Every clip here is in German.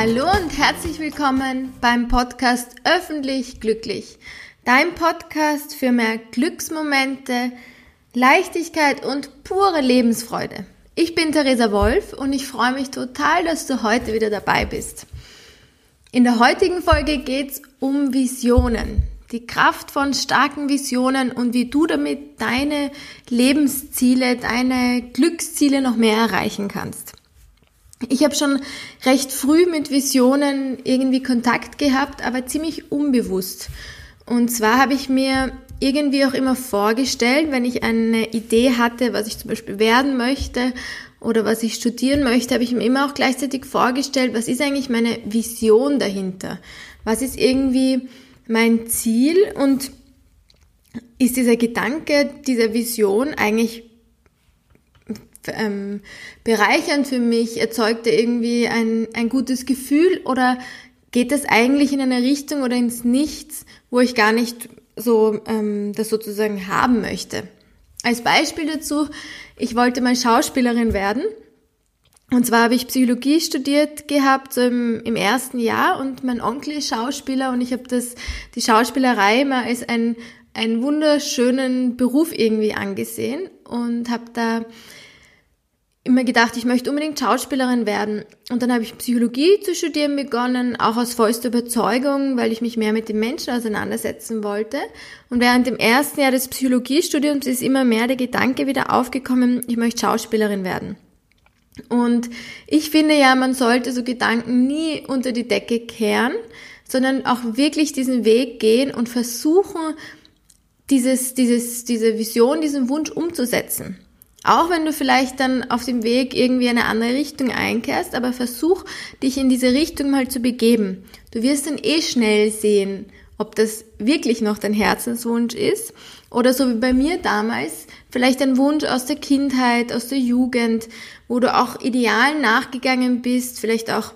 Hallo und herzlich willkommen beim Podcast Öffentlich Glücklich. Dein Podcast für mehr Glücksmomente, Leichtigkeit und pure Lebensfreude. Ich bin Theresa Wolf und ich freue mich total, dass du heute wieder dabei bist. In der heutigen Folge geht es um Visionen. Die Kraft von starken Visionen und wie du damit deine Lebensziele, deine Glücksziele noch mehr erreichen kannst. Ich habe schon recht früh mit Visionen irgendwie Kontakt gehabt, aber ziemlich unbewusst. Und zwar habe ich mir irgendwie auch immer vorgestellt, wenn ich eine Idee hatte, was ich zum Beispiel werden möchte oder was ich studieren möchte, habe ich mir immer auch gleichzeitig vorgestellt, was ist eigentlich meine Vision dahinter? Was ist irgendwie mein Ziel und ist dieser Gedanke dieser Vision eigentlich ähm, bereichernd für mich? Erzeugt er irgendwie ein, ein gutes Gefühl oder geht das eigentlich in eine Richtung oder ins Nichts, wo ich gar nicht so ähm, das sozusagen haben möchte? Als Beispiel dazu, ich wollte mal Schauspielerin werden. Und zwar habe ich Psychologie studiert gehabt, so im, im ersten Jahr und mein Onkel ist Schauspieler und ich habe das, die Schauspielerei immer als ein, einen wunderschönen Beruf irgendwie angesehen und habe da immer gedacht, ich möchte unbedingt Schauspielerin werden. Und dann habe ich Psychologie zu studieren begonnen, auch aus vollster Überzeugung, weil ich mich mehr mit den Menschen auseinandersetzen wollte. Und während dem ersten Jahr des Psychologiestudiums ist immer mehr der Gedanke wieder aufgekommen, ich möchte Schauspielerin werden. Und ich finde ja, man sollte so Gedanken nie unter die Decke kehren, sondern auch wirklich diesen Weg gehen und versuchen, dieses, dieses, diese Vision, diesen Wunsch umzusetzen. Auch wenn du vielleicht dann auf dem Weg irgendwie eine andere Richtung einkehrst, aber versuch dich in diese Richtung mal zu begeben. Du wirst dann eh schnell sehen, ob das wirklich noch dein Herzenswunsch ist oder so wie bei mir damals, vielleicht ein Wunsch aus der Kindheit, aus der Jugend, wo du auch Idealen nachgegangen bist, vielleicht auch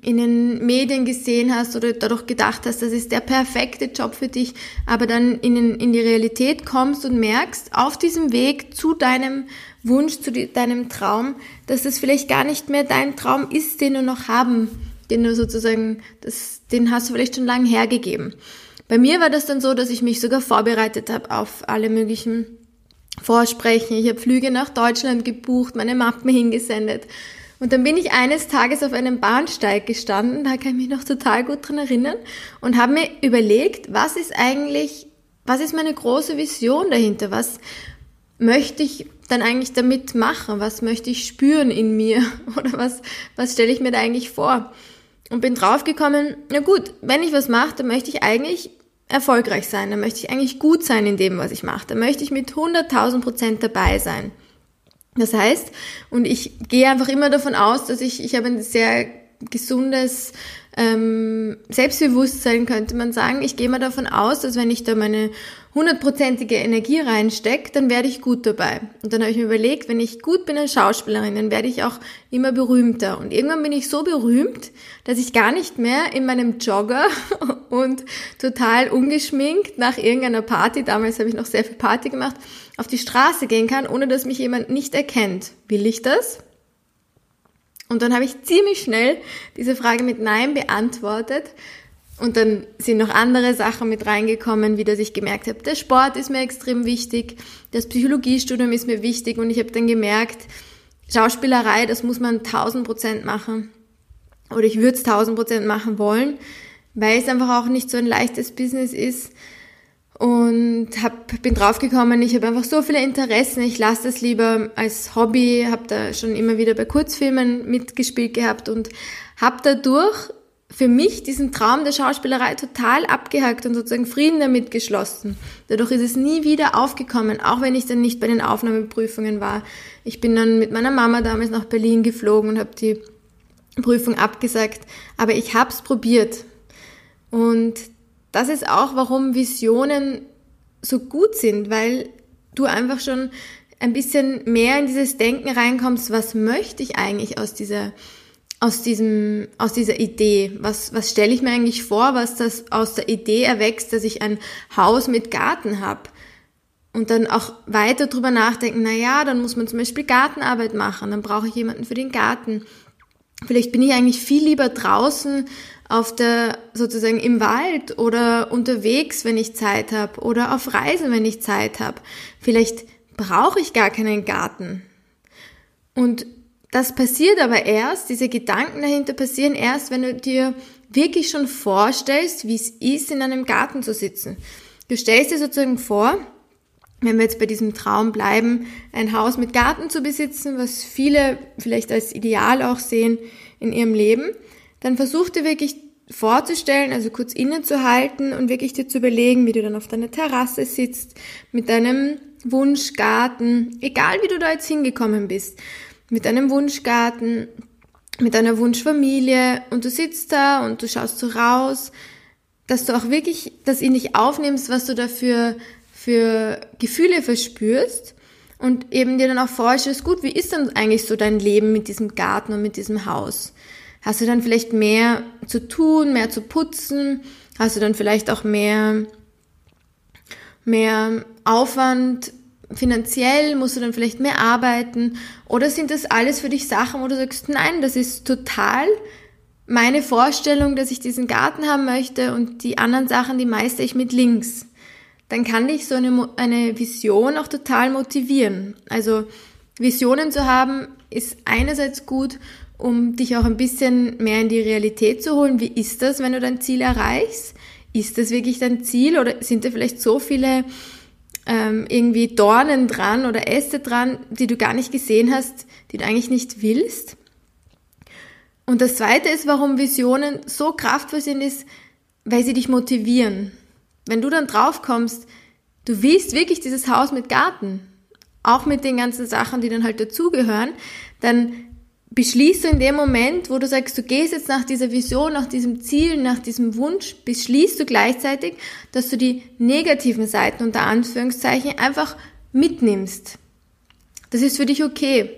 in den Medien gesehen hast oder dadurch gedacht hast, das ist der perfekte Job für dich, aber dann in, in die Realität kommst und merkst, auf diesem Weg zu deinem Wunsch, zu deinem Traum, dass das vielleicht gar nicht mehr dein Traum ist, den du noch haben, den du sozusagen, das, den hast du vielleicht schon lange hergegeben. Bei mir war das dann so, dass ich mich sogar vorbereitet habe auf alle möglichen Vorsprechen. Ich habe Flüge nach Deutschland gebucht, meine Mappen hingesendet und dann bin ich eines Tages auf einem Bahnsteig gestanden, da kann ich mich noch total gut dran erinnern, und habe mir überlegt, was ist eigentlich, was ist meine große Vision dahinter? Was möchte ich dann eigentlich damit machen? Was möchte ich spüren in mir? Oder was, was stelle ich mir da eigentlich vor? Und bin draufgekommen, na gut, wenn ich was mache, dann möchte ich eigentlich erfolgreich sein, dann möchte ich eigentlich gut sein in dem, was ich mache, dann möchte ich mit 100.000 Prozent dabei sein. Das heißt, und ich gehe einfach immer davon aus, dass ich, ich habe ein sehr gesundes ähm, Selbstbewusstsein, könnte man sagen. Ich gehe mal davon aus, dass wenn ich da meine hundertprozentige Energie reinstecke, dann werde ich gut dabei. Und dann habe ich mir überlegt, wenn ich gut bin als Schauspielerin, dann werde ich auch immer berühmter. Und irgendwann bin ich so berühmt, dass ich gar nicht mehr in meinem Jogger und total ungeschminkt nach irgendeiner Party, damals habe ich noch sehr viel Party gemacht, auf die Straße gehen kann, ohne dass mich jemand nicht erkennt. Will ich das? Und dann habe ich ziemlich schnell diese Frage mit Nein beantwortet. Und dann sind noch andere Sachen mit reingekommen, wie dass ich gemerkt habe, der Sport ist mir extrem wichtig, das Psychologiestudium ist mir wichtig und ich habe dann gemerkt, Schauspielerei, das muss man 1000 Prozent machen. Oder ich würde es 1000 Prozent machen wollen, weil es einfach auch nicht so ein leichtes Business ist und hab, bin draufgekommen, ich habe einfach so viele Interessen, ich lasse das lieber als Hobby, habe da schon immer wieder bei Kurzfilmen mitgespielt gehabt und habe dadurch für mich diesen Traum der Schauspielerei total abgehakt und sozusagen Frieden damit geschlossen. Dadurch ist es nie wieder aufgekommen, auch wenn ich dann nicht bei den Aufnahmeprüfungen war. Ich bin dann mit meiner Mama damals nach Berlin geflogen und habe die Prüfung abgesagt, aber ich habe es probiert. Und das ist auch, warum Visionen so gut sind, weil du einfach schon ein bisschen mehr in dieses Denken reinkommst, was möchte ich eigentlich aus dieser aus diesem aus dieser Idee? Was was stelle ich mir eigentlich vor, was das aus der Idee erwächst, dass ich ein Haus mit Garten habe? Und dann auch weiter drüber nachdenken, na ja, dann muss man zum Beispiel Gartenarbeit machen, dann brauche ich jemanden für den Garten. Vielleicht bin ich eigentlich viel lieber draußen auf der sozusagen im Wald oder unterwegs, wenn ich Zeit habe oder auf Reisen, wenn ich Zeit habe. Vielleicht brauche ich gar keinen Garten. Und das passiert aber erst, diese Gedanken dahinter passieren erst, wenn du dir wirklich schon vorstellst, wie es ist, in einem Garten zu sitzen. Du stellst dir sozusagen vor, wenn wir jetzt bei diesem Traum bleiben, ein Haus mit Garten zu besitzen, was viele vielleicht als Ideal auch sehen in ihrem Leben, dann versuch dir wirklich vorzustellen, also kurz innezuhalten und wirklich dir zu überlegen, wie du dann auf deiner Terrasse sitzt, mit deinem Wunschgarten, egal wie du da jetzt hingekommen bist, mit deinem Wunschgarten, mit deiner Wunschfamilie und du sitzt da und du schaust so raus, dass du auch wirklich das in dich aufnimmst, was du dafür für Gefühle verspürst und eben dir dann auch vorstellst, gut, wie ist denn eigentlich so dein Leben mit diesem Garten und mit diesem Haus? Hast du dann vielleicht mehr zu tun, mehr zu putzen? Hast du dann vielleicht auch mehr, mehr Aufwand finanziell? Musst du dann vielleicht mehr arbeiten? Oder sind das alles für dich Sachen, wo du sagst, nein, das ist total meine Vorstellung, dass ich diesen Garten haben möchte und die anderen Sachen, die meiste ich mit links dann kann dich so eine, eine Vision auch total motivieren. Also Visionen zu haben ist einerseits gut, um dich auch ein bisschen mehr in die Realität zu holen. Wie ist das, wenn du dein Ziel erreichst? Ist das wirklich dein Ziel oder sind da vielleicht so viele ähm, irgendwie Dornen dran oder Äste dran, die du gar nicht gesehen hast, die du eigentlich nicht willst? Und das Zweite ist, warum Visionen so kraftvoll sind, ist, weil sie dich motivieren. Wenn du dann drauf kommst, du willst wirklich dieses Haus mit Garten, auch mit den ganzen Sachen, die dann halt dazugehören, dann beschließt du in dem Moment, wo du sagst, du gehst jetzt nach dieser Vision, nach diesem Ziel, nach diesem Wunsch, beschließt du gleichzeitig, dass du die negativen Seiten unter Anführungszeichen einfach mitnimmst. Das ist für dich okay.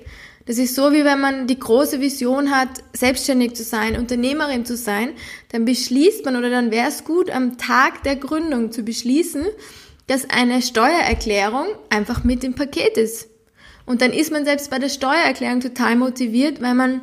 Das ist so, wie wenn man die große Vision hat, selbstständig zu sein, Unternehmerin zu sein, dann beschließt man oder dann wäre es gut, am Tag der Gründung zu beschließen, dass eine Steuererklärung einfach mit im Paket ist. Und dann ist man selbst bei der Steuererklärung total motiviert, weil man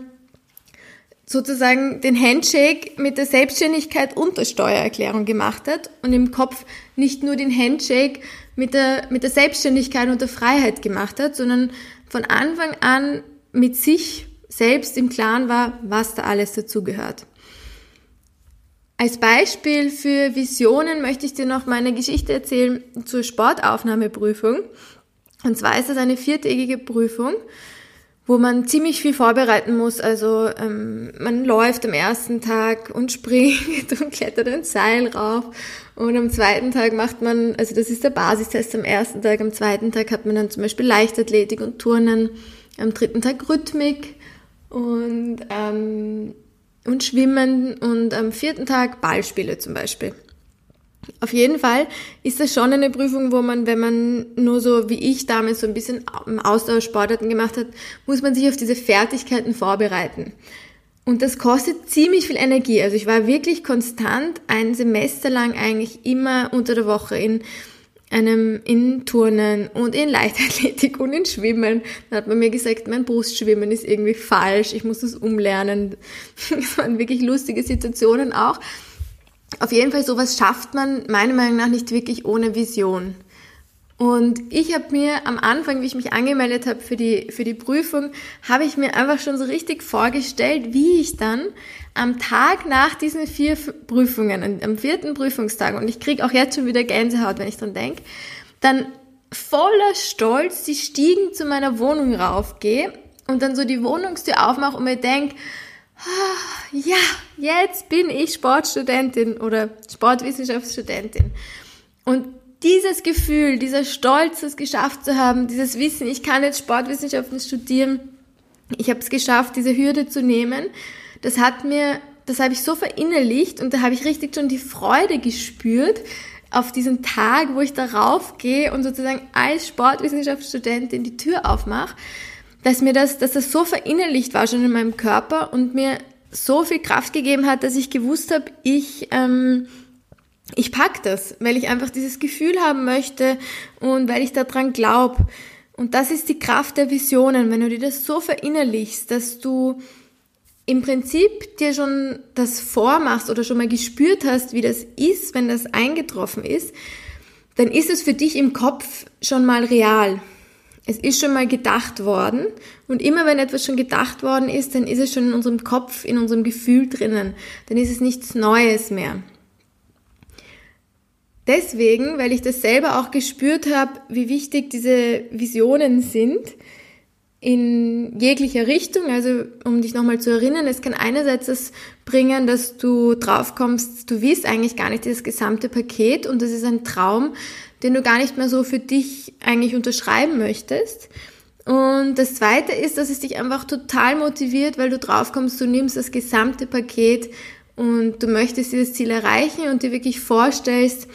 sozusagen den Handshake mit der Selbstständigkeit und der Steuererklärung gemacht hat und im Kopf nicht nur den Handshake mit der, mit der Selbstständigkeit und der Freiheit gemacht hat, sondern von Anfang an mit sich selbst im Klaren war, was da alles dazugehört. Als Beispiel für Visionen möchte ich dir noch meine Geschichte erzählen zur Sportaufnahmeprüfung. Und zwar ist das eine viertägige Prüfung, wo man ziemlich viel vorbereiten muss. Also ähm, man läuft am ersten Tag und springt und klettert ein Seil rauf. Und am zweiten Tag macht man, also das ist der Basistest am ersten Tag, am zweiten Tag hat man dann zum Beispiel Leichtathletik und Turnen am dritten Tag Rhythmik und, ähm, und Schwimmen und am vierten Tag Ballspiele zum Beispiel. Auf jeden Fall ist das schon eine Prüfung, wo man, wenn man nur so wie ich damals so ein bisschen Ausdauersportarten gemacht hat, muss man sich auf diese Fertigkeiten vorbereiten. Und das kostet ziemlich viel Energie. Also ich war wirklich konstant ein Semester lang eigentlich immer unter der Woche in einem in Turnen und in Leichtathletik und in Schwimmen. Da hat man mir gesagt, mein Brustschwimmen ist irgendwie falsch, ich muss das umlernen. Das waren wirklich lustige Situationen auch. Auf jeden Fall, sowas schafft man meiner Meinung nach nicht wirklich ohne Vision. Und ich habe mir am Anfang, wie ich mich angemeldet habe für die, für die Prüfung, habe ich mir einfach schon so richtig vorgestellt, wie ich dann am Tag nach diesen vier Prüfungen, am vierten Prüfungstag, und ich kriege auch jetzt schon wieder Gänsehaut, wenn ich dran denke, dann voller Stolz die Stiegen zu meiner Wohnung raufgehe und dann so die Wohnungstür aufmache und mir denke, ah, ja, jetzt bin ich Sportstudentin oder Sportwissenschaftsstudentin. Und dieses Gefühl, dieser Stolz, es geschafft zu haben, dieses Wissen, ich kann jetzt Sportwissenschaften studieren, ich habe es geschafft, diese Hürde zu nehmen, das hat mir, das habe ich so verinnerlicht und da habe ich richtig schon die Freude gespürt auf diesen Tag, wo ich darauf gehe und sozusagen als Sportwissenschaftsstudentin die Tür aufmache, dass mir das, dass das so verinnerlicht war schon in meinem Körper und mir so viel Kraft gegeben hat, dass ich gewusst habe, ich ähm, ich pack das, weil ich einfach dieses Gefühl haben möchte und weil ich daran glaube. Und das ist die Kraft der Visionen, wenn du dir das so verinnerlichst, dass du im Prinzip dir schon das vormachst oder schon mal gespürt hast, wie das ist, wenn das eingetroffen ist, dann ist es für dich im Kopf schon mal real. Es ist schon mal gedacht worden und immer wenn etwas schon gedacht worden ist, dann ist es schon in unserem Kopf, in unserem Gefühl drinnen. Dann ist es nichts Neues mehr. Deswegen, weil ich das selber auch gespürt habe, wie wichtig diese Visionen sind, in jeglicher Richtung. Also um dich nochmal zu erinnern, es kann einerseits das bringen, dass du draufkommst, du willst eigentlich gar nicht dieses gesamte Paket und das ist ein Traum, den du gar nicht mehr so für dich eigentlich unterschreiben möchtest. Und das zweite ist, dass es dich einfach total motiviert, weil du draufkommst, du nimmst das gesamte Paket und du möchtest dieses Ziel erreichen und dir wirklich vorstellst,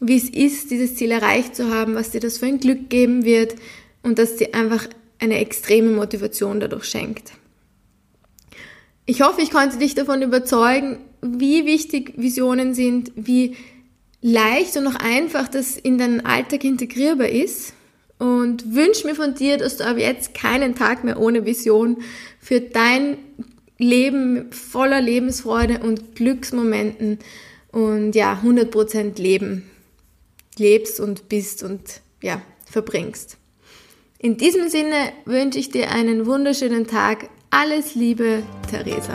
wie es ist, dieses Ziel erreicht zu haben, was dir das für ein Glück geben wird und dass dir einfach eine extreme Motivation dadurch schenkt. Ich hoffe, ich konnte dich davon überzeugen, wie wichtig Visionen sind, wie leicht und auch einfach das in deinen Alltag integrierbar ist und wünsche mir von dir, dass du ab jetzt keinen Tag mehr ohne Vision für dein Leben voller Lebensfreude und Glücksmomenten und ja, 100% Leben lebst und bist und ja, verbringst. In diesem Sinne wünsche ich dir einen wunderschönen Tag. Alles Liebe, Theresa.